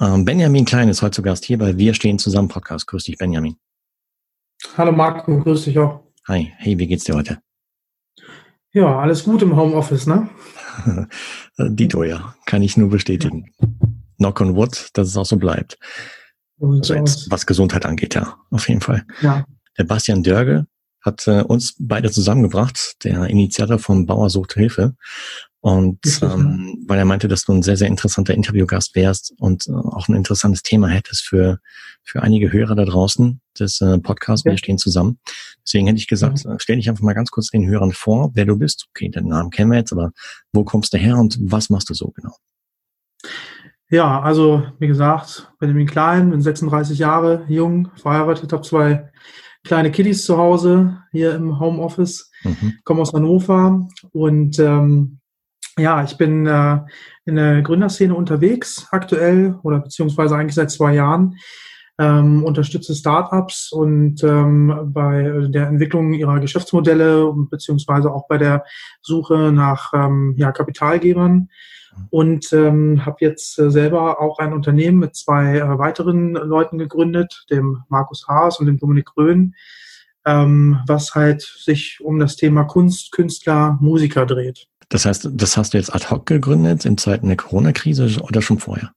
Ähm, Benjamin Klein ist heute zu Gast hier bei Wir stehen zusammen Podcast. Grüß dich, Benjamin. Hallo Marco, grüß dich auch. Hi, hey, wie geht's dir heute? Ja, alles gut im Homeoffice, ne? Dito, ja, kann ich nur bestätigen. Ja. Knock on wood, dass es auch so bleibt. Also jetzt, was Gesundheit angeht, ja, auf jeden Fall. Ja. Der Bastian Dörge hat äh, uns beide zusammengebracht, der Initiator von Bauer sucht Hilfe. Und ähm, weil er meinte, dass du ein sehr, sehr interessanter Interviewgast wärst und äh, auch ein interessantes Thema hättest für, für einige Hörer da draußen des äh, Podcasts. Ja. Wir stehen zusammen. Deswegen hätte ich gesagt, ja. Äh, stell dich einfach mal ganz kurz den Hörern vor, wer du bist. Okay, den Namen kennen wir jetzt, aber wo kommst du her und was machst du so genau? Ja, also wie gesagt, Benjamin Klein, bin 36 Jahre jung, verheiratet, habe zwei kleine Kiddies zu Hause hier im Homeoffice, mhm. komme aus Hannover und ähm, ja, ich bin äh, in der Gründerszene unterwegs aktuell oder beziehungsweise eigentlich seit zwei Jahren. Ähm, unterstütze Startups und ähm, bei der Entwicklung ihrer Geschäftsmodelle und beziehungsweise auch bei der Suche nach ähm, ja, Kapitalgebern und ähm, habe jetzt äh, selber auch ein Unternehmen mit zwei äh, weiteren Leuten gegründet, dem Markus Haas und dem Dominik Röhn, ähm, was halt sich um das Thema Kunst, Künstler, Musiker dreht. Das heißt, das hast du jetzt ad hoc gegründet in Zeiten der Corona-Krise oder schon vorher?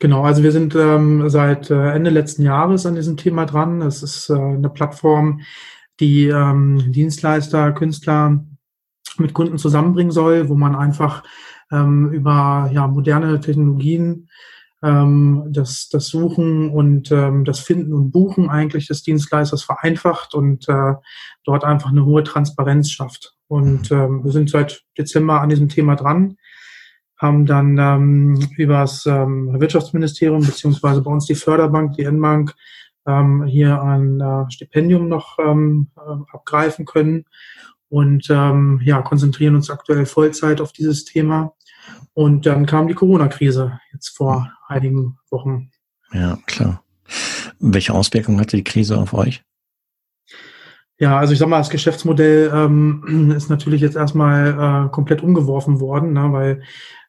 Genau, also wir sind ähm, seit äh, Ende letzten Jahres an diesem Thema dran. Es ist äh, eine Plattform, die ähm, Dienstleister, Künstler mit Kunden zusammenbringen soll, wo man einfach ähm, über ja, moderne Technologien ähm, das, das Suchen und ähm, das Finden und Buchen eigentlich des Dienstleisters vereinfacht und äh, dort einfach eine hohe Transparenz schafft. Und ähm, wir sind seit Dezember an diesem Thema dran, haben dann ähm, über das ähm, Wirtschaftsministerium beziehungsweise bei uns die Förderbank, die N-Bank, ähm, hier ein äh, Stipendium noch ähm, äh, abgreifen können und ähm, ja, konzentrieren uns aktuell Vollzeit auf dieses Thema. Und dann kam die Corona-Krise jetzt vor einigen Wochen. Ja, klar. Welche Auswirkungen hatte die Krise auf euch? Ja, also ich sag mal, das Geschäftsmodell ähm, ist natürlich jetzt erstmal äh, komplett umgeworfen worden, ne, weil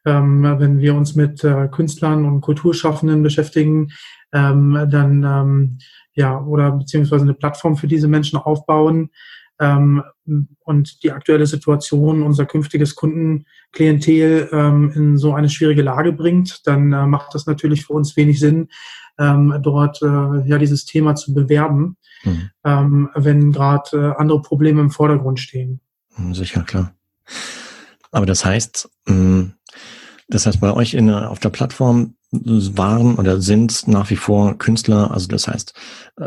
ähm, wenn wir uns mit äh, Künstlern und Kulturschaffenden beschäftigen, ähm, dann ähm, ja oder beziehungsweise eine Plattform für diese Menschen aufbauen, ähm, und die aktuelle Situation unser künftiges Kundenklientel ähm, in so eine schwierige Lage bringt, dann äh, macht das natürlich für uns wenig Sinn, ähm, dort äh, ja dieses Thema zu bewerben, mhm. ähm, wenn gerade äh, andere Probleme im Vordergrund stehen. Hm, sicher, klar. Aber das heißt, mh, hm, das heißt, bei euch in, auf der Plattform waren oder sind nach wie vor Künstler, also das heißt äh,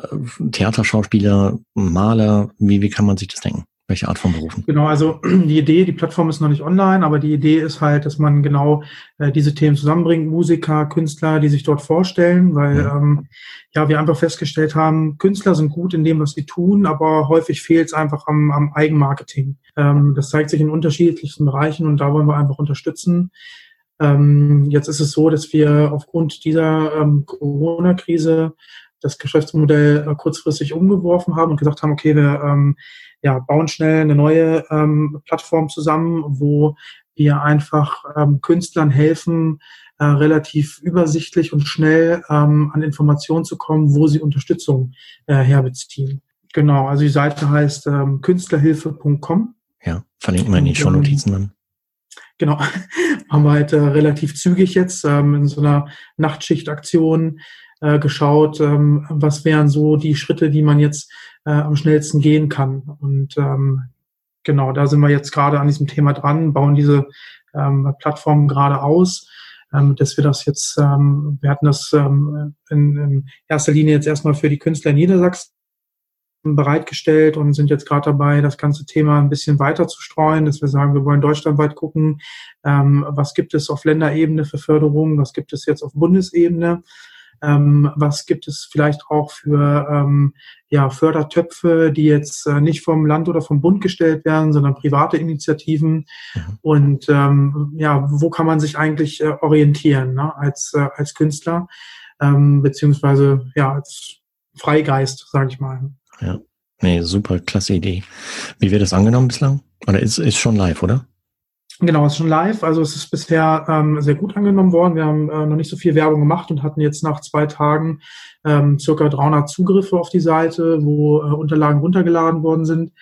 Theaterschauspieler, Maler, wie, wie kann man sich das denken? Welche Art von Berufen? Genau, also die Idee, die Plattform ist noch nicht online, aber die Idee ist halt, dass man genau äh, diese Themen zusammenbringt, Musiker, Künstler, die sich dort vorstellen, weil ja. ähm, ja wir einfach festgestellt haben, Künstler sind gut in dem, was sie tun, aber häufig fehlt es einfach am, am Eigenmarketing. Ähm, das zeigt sich in unterschiedlichsten Bereichen und da wollen wir einfach unterstützen. Ähm, jetzt ist es so, dass wir aufgrund dieser ähm, Corona-Krise das Geschäftsmodell äh, kurzfristig umgeworfen haben und gesagt haben, okay, wir ähm, ja, bauen schnell eine neue ähm, Plattform zusammen, wo wir einfach ähm, Künstlern helfen, äh, relativ übersichtlich und schnell ähm, an Informationen zu kommen, wo sie Unterstützung äh, herbeziehen. Genau, also die Seite heißt ähm, künstlerhilfe.com. Ja, verlinken wir in die Shownotizen dann. Genau, haben wir halt äh, relativ zügig jetzt ähm, in so einer Nachtschichtaktion äh, geschaut, ähm, was wären so die Schritte, die man jetzt äh, am schnellsten gehen kann. Und ähm, genau, da sind wir jetzt gerade an diesem Thema dran, bauen diese ähm, Plattform gerade aus, ähm, dass wir das jetzt, ähm, wir hatten das ähm, in, in erster Linie jetzt erstmal für die Künstler in Niedersachsen bereitgestellt und sind jetzt gerade dabei, das ganze Thema ein bisschen weiter zu streuen, dass wir sagen, wir wollen deutschlandweit gucken, ähm, was gibt es auf Länderebene für Förderung, was gibt es jetzt auf Bundesebene, ähm, was gibt es vielleicht auch für ähm, ja, Fördertöpfe, die jetzt äh, nicht vom Land oder vom Bund gestellt werden, sondern private Initiativen. Mhm. Und ähm, ja, wo kann man sich eigentlich äh, orientieren ne, als, äh, als Künstler, ähm, beziehungsweise ja, als Freigeist, sage ich mal. Ja, nee, super, klasse Idee. Wie wird das angenommen bislang? Oder ist, ist schon live, oder? Genau, es ist schon live. Also es ist bisher ähm, sehr gut angenommen worden. Wir haben äh, noch nicht so viel Werbung gemacht und hatten jetzt nach zwei Tagen ähm, circa 300 Zugriffe auf die Seite, wo äh, Unterlagen runtergeladen worden sind.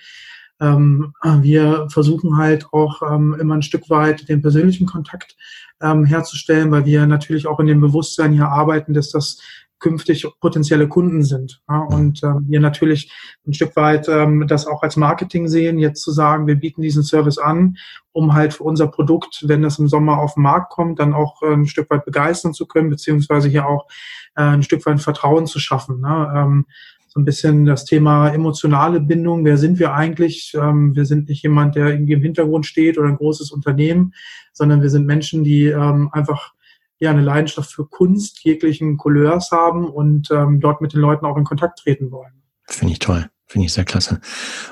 Ähm, wir versuchen halt auch ähm, immer ein Stück weit den persönlichen Kontakt ähm, herzustellen, weil wir natürlich auch in dem Bewusstsein hier arbeiten, dass das künftig potenzielle Kunden sind. Ja, und ähm, wir natürlich ein Stück weit ähm, das auch als Marketing sehen, jetzt zu sagen, wir bieten diesen Service an, um halt für unser Produkt, wenn das im Sommer auf den Markt kommt, dann auch äh, ein Stück weit begeistern zu können, beziehungsweise hier auch äh, ein Stück weit Vertrauen zu schaffen. Ne? Ähm, so ein bisschen das Thema emotionale Bindung. Wer sind wir eigentlich? Ähm, wir sind nicht jemand, der irgendwie im Hintergrund steht oder ein großes Unternehmen, sondern wir sind Menschen, die ähm, einfach ja eine Leidenschaft für Kunst jeglichen Couleurs haben und ähm, dort mit den Leuten auch in Kontakt treten wollen. Finde ich toll. Finde ich sehr klasse.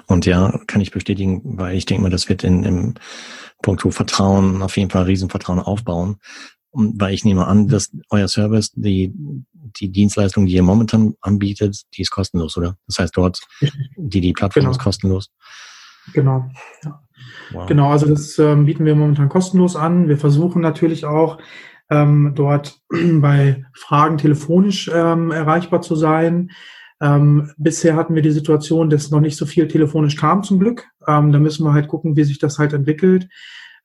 Und ja, kann ich bestätigen, weil ich denke mal, das wird in, im Punkt Vertrauen auf jeden Fall Riesenvertrauen aufbauen. Und weil ich nehme an, dass euer Service, die, die Dienstleistung, die ihr momentan anbietet, die ist kostenlos, oder? Das heißt, dort, die, die Plattform genau. ist kostenlos. Genau. Ja. Wow. Genau, also das ähm, bieten wir momentan kostenlos an. Wir versuchen natürlich auch, ähm, dort bei Fragen telefonisch ähm, erreichbar zu sein. Ähm, bisher hatten wir die Situation, dass noch nicht so viel telefonisch kam zum Glück. Ähm, da müssen wir halt gucken, wie sich das halt entwickelt,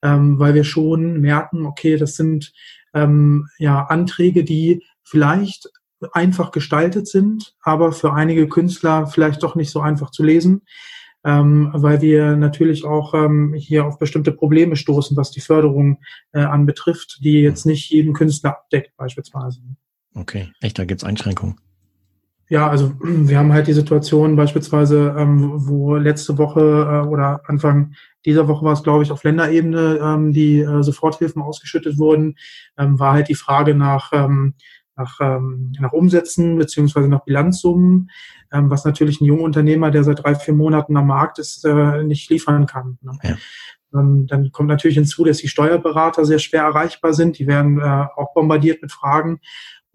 ähm, weil wir schon merken, okay, das sind ähm, ja Anträge, die vielleicht einfach gestaltet sind, aber für einige Künstler vielleicht doch nicht so einfach zu lesen ähm, weil wir natürlich auch ähm, hier auf bestimmte Probleme stoßen, was die Förderung äh, anbetrifft, die jetzt nicht jeden Künstler abdeckt beispielsweise. Okay, echt, da gibt's Einschränkungen. Ja, also wir haben halt die Situation beispielsweise, ähm, wo letzte Woche äh, oder Anfang dieser Woche war es, glaube ich, auf Länderebene, ähm, die äh, Soforthilfen ausgeschüttet wurden, ähm, war halt die Frage nach ähm, nach, ähm, nach Umsätzen beziehungsweise nach Bilanzsummen, ähm, was natürlich ein junger Unternehmer, der seit drei, vier Monaten am Markt ist, äh, nicht liefern kann. Ne? Ja. Ähm, dann kommt natürlich hinzu, dass die Steuerberater sehr schwer erreichbar sind. Die werden äh, auch bombardiert mit Fragen.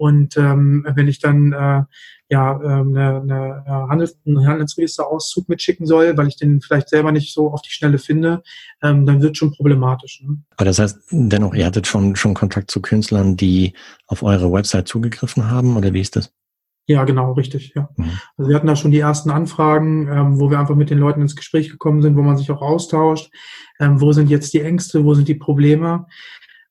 Und ähm, wenn ich dann äh, ja ähm, eine, eine äh, Handels einen Handelsregisterauszug mitschicken soll, weil ich den vielleicht selber nicht so auf die Schnelle finde, ähm, dann wird schon problematisch. Ne? Aber das heißt dennoch, ihr hattet schon schon Kontakt zu Künstlern, die auf eure Website zugegriffen haben, oder wie ist das? Ja, genau, richtig. Ja. Mhm. Also wir hatten da schon die ersten Anfragen, ähm, wo wir einfach mit den Leuten ins Gespräch gekommen sind, wo man sich auch austauscht. Ähm, wo sind jetzt die Ängste, wo sind die Probleme?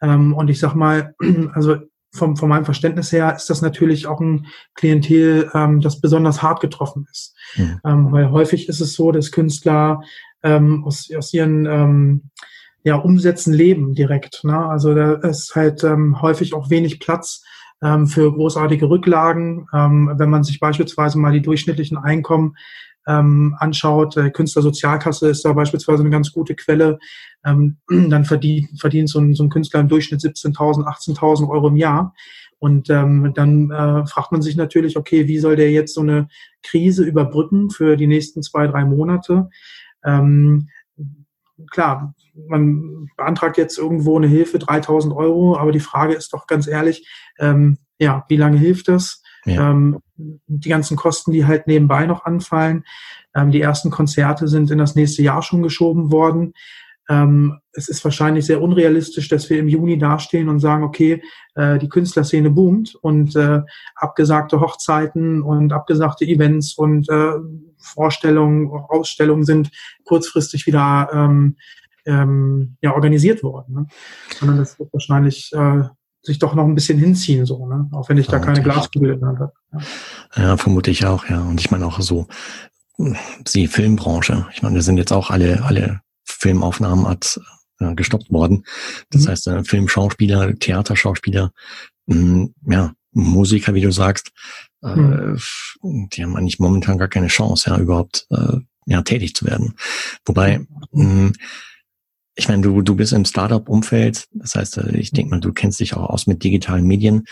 Ähm, und ich sag mal, also vom, von meinem Verständnis her ist das natürlich auch ein Klientel, ähm, das besonders hart getroffen ist. Mhm. Ähm, weil häufig ist es so, dass Künstler ähm, aus, aus ihren ähm, ja, Umsätzen leben direkt. Ne? Also da ist halt ähm, häufig auch wenig Platz ähm, für großartige Rücklagen. Ähm, wenn man sich beispielsweise mal die durchschnittlichen Einkommen ähm, anschaut, äh, Künstlersozialkasse ist da beispielsweise eine ganz gute Quelle, ähm, dann verdient, verdient so, ein, so ein Künstler im Durchschnitt 17.000, 18.000 Euro im Jahr. Und ähm, dann äh, fragt man sich natürlich, okay, wie soll der jetzt so eine Krise überbrücken für die nächsten zwei, drei Monate? Ähm, klar, man beantragt jetzt irgendwo eine Hilfe, 3000 Euro, aber die Frage ist doch ganz ehrlich, ähm, ja, wie lange hilft das? Ja. Ähm, die ganzen Kosten, die halt nebenbei noch anfallen. Ähm, die ersten Konzerte sind in das nächste Jahr schon geschoben worden. Ähm, es ist wahrscheinlich sehr unrealistisch, dass wir im Juni dastehen und sagen, okay, äh, die Künstlerszene boomt und äh, abgesagte Hochzeiten und abgesagte Events und äh, Vorstellungen, Ausstellungen sind kurzfristig wieder ähm, ähm, ja, organisiert worden. Ne? Sondern das wird wahrscheinlich äh, sich doch noch ein bisschen hinziehen, so, ne? Auch wenn ich da keine Glaskugel habe. Ja. ja, vermute ich auch, ja. Und ich meine auch so, die Filmbranche. Ich meine, da sind jetzt auch alle, alle Filmaufnahmen als äh, gestoppt worden. Das mhm. heißt, äh, Filmschauspieler, Theaterschauspieler, mh, hm, ja, Musiker, wie du sagst, äh, mhm. die haben eigentlich momentan gar keine Chance, ja, überhaupt äh, ja, tätig zu werden. Wobei, mh, hm, ich meine, du, du bist im Startup-Umfeld, das heißt, äh, ich denke mal, du kennst dich auch aus mit digitalen Medien.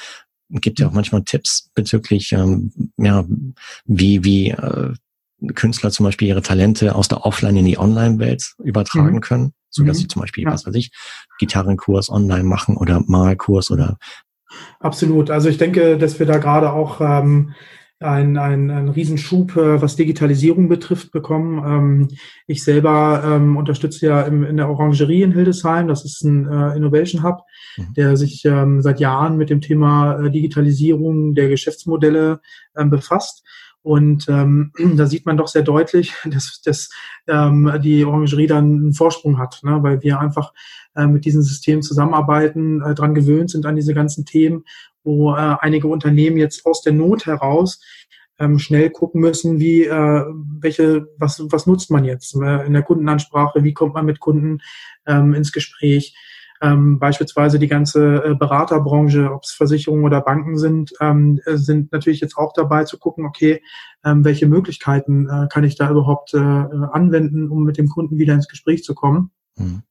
Gibt ja auch manchmal Tipps bezüglich, ähm, ja, wie, wie äh, Künstler zum Beispiel ihre Talente aus der Offline in die Online-Welt übertragen mhm. können, so dass mhm. sie zum Beispiel, ja. was weiß ich, Gitarrenkurs online machen oder Malkurs oder Absolut. Also ich denke, dass wir da gerade auch ähm, einen, einen, einen Riesenschub, äh, was Digitalisierung betrifft, bekommen. Ähm, ich selber ähm, unterstütze ja in der Orangerie in Hildesheim. Das ist ein äh, Innovation Hub, mhm. der sich ähm, seit Jahren mit dem Thema äh, Digitalisierung der Geschäftsmodelle befasst. Und ähm, da sieht man doch sehr deutlich, dass, dass ähm, die Orangerie dann einen Vorsprung hat, ne? weil wir einfach äh, mit diesen Systemen zusammenarbeiten, äh, dran gewöhnt sind an diese ganzen Themen wo äh, einige Unternehmen jetzt aus der Not heraus ähm, schnell gucken müssen, wie äh, welche was was nutzt man jetzt äh, in der Kundenansprache, wie kommt man mit Kunden ähm, ins Gespräch. Ähm, beispielsweise die ganze äh, Beraterbranche, ob es Versicherungen oder Banken sind, ähm, äh, sind natürlich jetzt auch dabei zu gucken, okay, ähm, welche Möglichkeiten äh, kann ich da überhaupt äh, anwenden, um mit dem Kunden wieder ins Gespräch zu kommen. Mhm.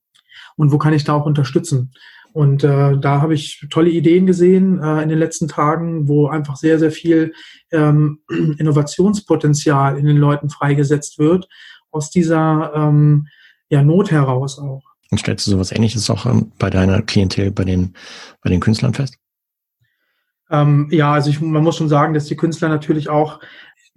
Und wo kann ich da auch unterstützen? Und äh, da habe ich tolle Ideen gesehen äh, in den letzten Tagen, wo einfach sehr, sehr viel ähm, Innovationspotenzial in den Leuten freigesetzt wird, aus dieser ähm, ja, Not heraus auch. Und stellst du sowas ähnliches auch bei deiner Klientel, bei den, bei den Künstlern fest? Ähm, ja, also ich, man muss schon sagen, dass die Künstler natürlich auch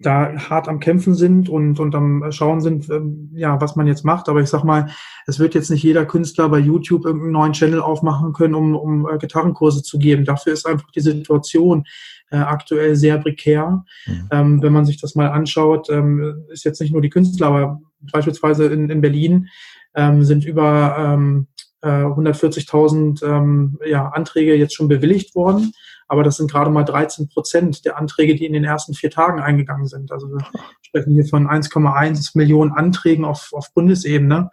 da hart am Kämpfen sind und, und am Schauen sind, ähm, ja, was man jetzt macht. Aber ich sag mal, es wird jetzt nicht jeder Künstler bei YouTube irgendeinen neuen Channel aufmachen können, um, um äh, Gitarrenkurse zu geben. Dafür ist einfach die Situation äh, aktuell sehr prekär. Mhm. Ähm, wenn man sich das mal anschaut, ähm, ist jetzt nicht nur die Künstler, aber beispielsweise in, in Berlin ähm, sind über ähm, äh, 140.000 ähm, ja, Anträge jetzt schon bewilligt worden aber das sind gerade mal 13 Prozent der Anträge, die in den ersten vier Tagen eingegangen sind. Also wir sprechen hier von 1,1 Millionen Anträgen auf, auf Bundesebene.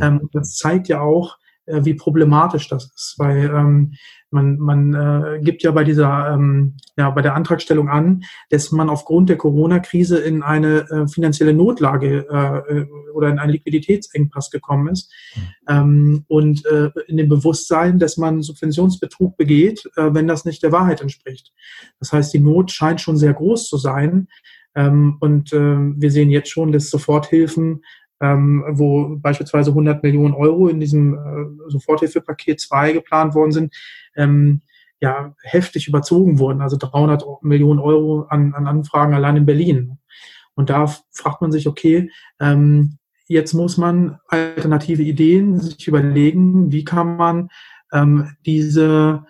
Ähm, das zeigt ja auch, äh, wie problematisch das ist, weil ähm, man, man äh, gibt ja bei dieser, ähm, ja, bei der Antragstellung an, dass man aufgrund der Corona-Krise in eine äh, finanzielle Notlage äh, äh oder in einen Liquiditätsengpass gekommen ist. Ähm, und äh, in dem Bewusstsein, dass man Subventionsbetrug begeht, äh, wenn das nicht der Wahrheit entspricht. Das heißt, die Not scheint schon sehr groß zu sein. Ähm, und äh, wir sehen jetzt schon, dass Soforthilfen ähm, wo beispielsweise 100 Millionen Euro in diesem äh, Soforthilfepaket 2 geplant worden sind, ähm, ja, heftig überzogen wurden, also 300 Millionen Euro an, an Anfragen allein in Berlin. Und da fragt man sich, okay, ähm, jetzt muss man alternative Ideen sich überlegen, wie kann man ähm, diese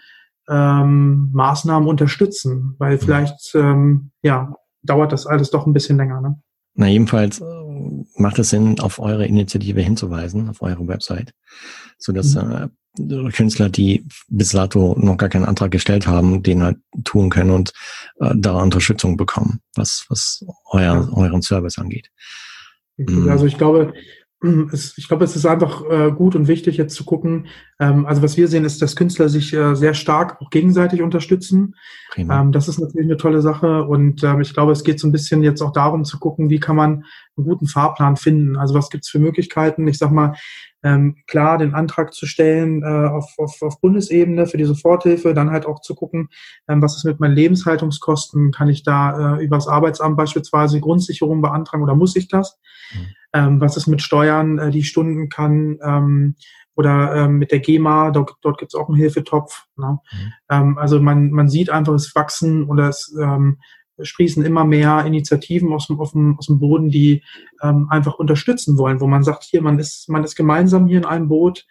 ähm, Maßnahmen unterstützen, weil vielleicht ähm, ja dauert das alles doch ein bisschen länger. Ne? Na, jedenfalls äh, macht es Sinn, auf eure Initiative hinzuweisen, auf eure Website, so dass mhm. äh, Künstler, die bis dato noch gar keinen Antrag gestellt haben, den halt tun können und äh, da Unterstützung bekommen, was, was euer, euren Service angeht. Also ich glaube, es, ich glaube, es ist einfach äh, gut und wichtig, jetzt zu gucken. Ähm, also was wir sehen, ist, dass Künstler sich äh, sehr stark auch gegenseitig unterstützen. Ähm, das ist natürlich eine tolle Sache. Und ähm, ich glaube, es geht so ein bisschen jetzt auch darum zu gucken, wie kann man einen guten Fahrplan finden. Also was gibt es für Möglichkeiten? Ich sag mal, ähm, klar, den Antrag zu stellen äh, auf, auf, auf Bundesebene für die Soforthilfe, dann halt auch zu gucken, ähm, was ist mit meinen Lebenshaltungskosten? Kann ich da äh, über das Arbeitsamt beispielsweise Grundsicherung beantragen oder muss ich das? Mhm ähm, was ist mit Steuern, äh, die Stunden kann, ähm, oder ähm, mit der GEMA, dort, dort gibt es auch einen Hilfetopf. Ne? Mhm. Ähm, also man, man sieht einfach, es wachsen oder es ähm, sprießen immer mehr Initiativen aus dem, aus dem, aus dem Boden, die ähm, einfach unterstützen wollen, wo man sagt, hier, man ist, man ist gemeinsam hier in einem Boot.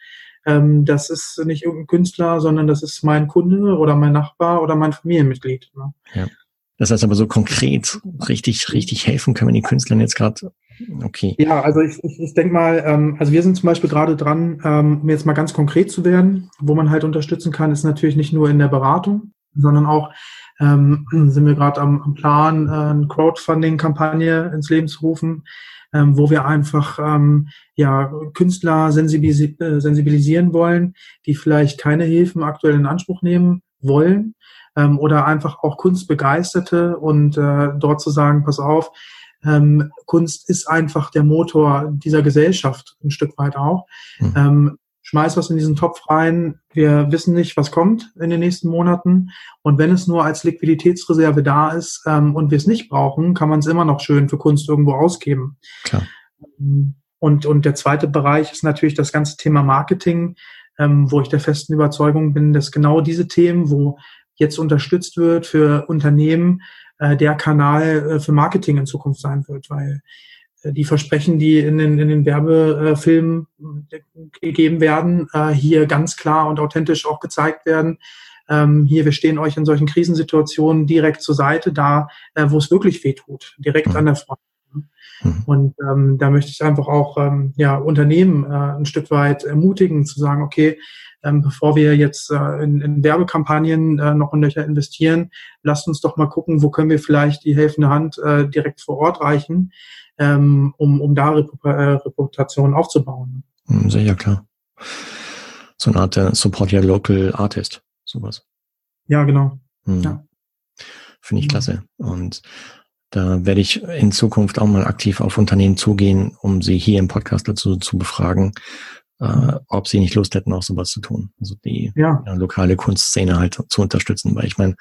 Ähm, das ist nicht irgendein Künstler, sondern das ist mein Kunde oder mein Nachbar oder mein Familienmitglied. Ne? Ja. Das heißt aber so konkret richtig, richtig helfen können die Künstlern jetzt gerade. Okay. Ja, also ich, ich, ich denke mal, ähm, also wir sind zum Beispiel gerade dran, ähm, um jetzt mal ganz konkret zu werden, wo man halt unterstützen kann, ist natürlich nicht nur in der Beratung, sondern auch ähm, sind wir gerade am, am Plan, äh, eine Crowdfunding-Kampagne ins Leben zu rufen, ähm, wo wir einfach ähm, ja Künstler sensibilis äh, sensibilisieren wollen, die vielleicht keine Hilfen aktuell in Anspruch nehmen wollen ähm, oder einfach auch Kunstbegeisterte und äh, dort zu sagen, pass auf, ähm, Kunst ist einfach der Motor dieser Gesellschaft, ein Stück weit auch. Mhm. Ähm, schmeiß was in diesen Topf rein. Wir wissen nicht, was kommt in den nächsten Monaten. Und wenn es nur als Liquiditätsreserve da ist ähm, und wir es nicht brauchen, kann man es immer noch schön für Kunst irgendwo ausgeben. Klar. Ähm, und, und der zweite Bereich ist natürlich das ganze Thema Marketing, ähm, wo ich der festen Überzeugung bin, dass genau diese Themen, wo jetzt unterstützt wird für Unternehmen, äh, der Kanal äh, für Marketing in Zukunft sein wird, weil äh, die Versprechen, die in den, in den Werbefilmen äh, gegeben werden, äh, hier ganz klar und authentisch auch gezeigt werden. Ähm, hier, wir stehen euch in solchen Krisensituationen direkt zur Seite, da, äh, wo es wirklich weh tut, direkt mhm. an der Front. Mhm. Und ähm, da möchte ich einfach auch ähm, ja, Unternehmen äh, ein Stück weit ermutigen, zu sagen, okay, ähm, bevor wir jetzt äh, in, in Werbekampagnen äh, noch in Löcher investieren, lasst uns doch mal gucken, wo können wir vielleicht die helfende Hand äh, direkt vor Ort reichen, ähm, um, um da Rep äh, Reputation aufzubauen. Mhm, sicher, klar. So eine Art äh, Support Your Local Artist, sowas. Ja, genau. Mhm. Ja. Finde ich klasse. Und da werde ich in Zukunft auch mal aktiv auf Unternehmen zugehen, um sie hier im Podcast dazu zu befragen, äh, ob sie nicht Lust hätten, auch sowas zu tun. Also die ja. Ja, lokale Kunstszene halt zu unterstützen. Weil ich meine,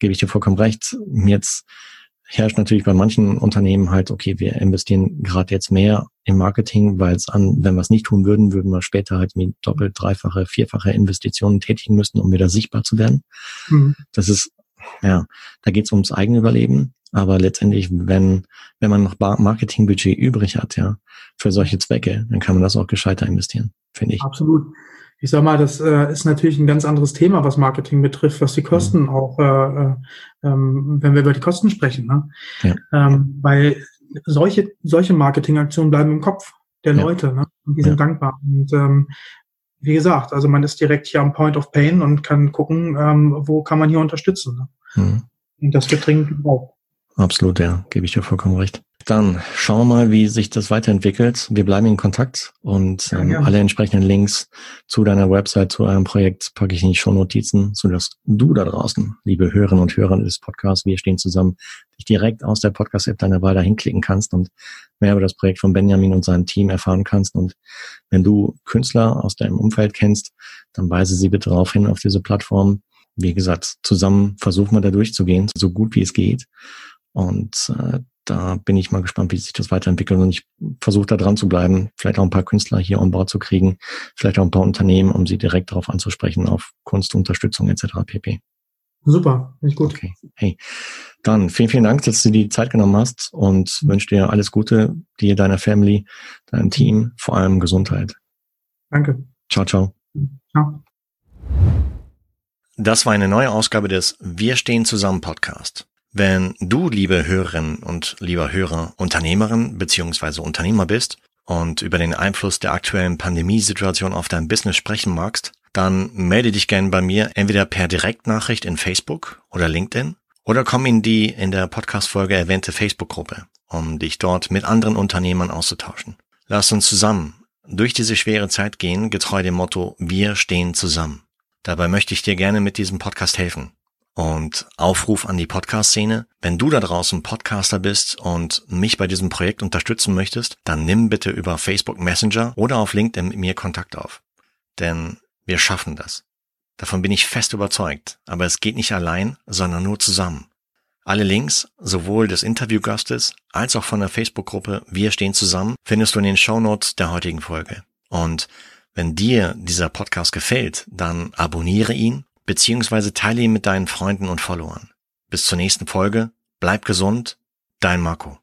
gebe ich dir vollkommen recht, jetzt herrscht natürlich bei manchen Unternehmen halt, okay, wir investieren gerade jetzt mehr im Marketing, weil es an, wenn wir es nicht tun würden, würden wir später halt mit doppelt, dreifache, vierfache Investitionen tätigen müssen, um wieder sichtbar zu werden. Mhm. Das ist, ja, da geht es ums eigene Überleben. Aber letztendlich, wenn, wenn man noch Marketingbudget übrig hat, ja, für solche Zwecke, dann kann man das auch gescheiter investieren, finde ich. Absolut. Ich sag mal, das äh, ist natürlich ein ganz anderes Thema, was Marketing betrifft, was die Kosten mhm. auch, äh, äh, ähm, wenn wir über die Kosten sprechen. Ne? Ja. Ähm, weil solche, solche Marketingaktionen bleiben im Kopf der ja. Leute ne? und die sind ja. dankbar. Und ähm, wie gesagt, also man ist direkt hier am Point of Pain und kann gucken, ähm, wo kann man hier unterstützen. Ne? Mhm. Und das wird dringend gebraucht. Absolut, ja, gebe ich dir vollkommen recht. Dann schauen wir mal, wie sich das weiterentwickelt. Wir bleiben in Kontakt und ähm, ja, alle entsprechenden Links zu deiner Website, zu eurem Projekt packe ich in die Shownotizen, sodass du da draußen, liebe Hörerinnen und Hörer des Podcasts, wir stehen zusammen, dich direkt aus der Podcast-App deiner Wahl dahin klicken kannst und mehr über das Projekt von Benjamin und seinem Team erfahren kannst. Und wenn du Künstler aus deinem Umfeld kennst, dann weise sie bitte darauf hin auf diese Plattform. Wie gesagt, zusammen versuchen wir da durchzugehen, so gut wie es geht. Und äh, da bin ich mal gespannt, wie sich das weiterentwickelt. Und ich versuche da dran zu bleiben, vielleicht auch ein paar Künstler hier an Bord zu kriegen, vielleicht auch ein paar Unternehmen, um sie direkt darauf anzusprechen, auf Kunstunterstützung etc. pp. Super, nicht gut. Okay. Hey, dann vielen, vielen Dank, dass du die Zeit genommen hast und wünsche dir alles Gute, dir, deiner Family, deinem Team, vor allem Gesundheit. Danke. Ciao, ciao. Ciao. Das war eine neue Ausgabe des Wir stehen zusammen Podcast. Wenn du, liebe Hörerin und lieber Hörer, Unternehmerin bzw. Unternehmer bist und über den Einfluss der aktuellen Pandemiesituation auf dein Business sprechen magst, dann melde dich gerne bei mir entweder per Direktnachricht in Facebook oder LinkedIn oder komm in die in der Podcast-Folge erwähnte Facebook-Gruppe, um dich dort mit anderen Unternehmern auszutauschen. Lass uns zusammen durch diese schwere Zeit gehen, getreu dem Motto Wir stehen zusammen. Dabei möchte ich dir gerne mit diesem Podcast helfen. Und Aufruf an die Podcast-Szene. Wenn du da draußen Podcaster bist und mich bei diesem Projekt unterstützen möchtest, dann nimm bitte über Facebook Messenger oder auf LinkedIn mit mir Kontakt auf. Denn wir schaffen das. Davon bin ich fest überzeugt. Aber es geht nicht allein, sondern nur zusammen. Alle Links, sowohl des Interviewgastes als auch von der Facebook-Gruppe Wir stehen zusammen, findest du in den Show Notes der heutigen Folge. Und wenn dir dieser Podcast gefällt, dann abonniere ihn beziehungsweise teile ihn mit deinen Freunden und Followern. Bis zur nächsten Folge, bleib gesund, dein Marco.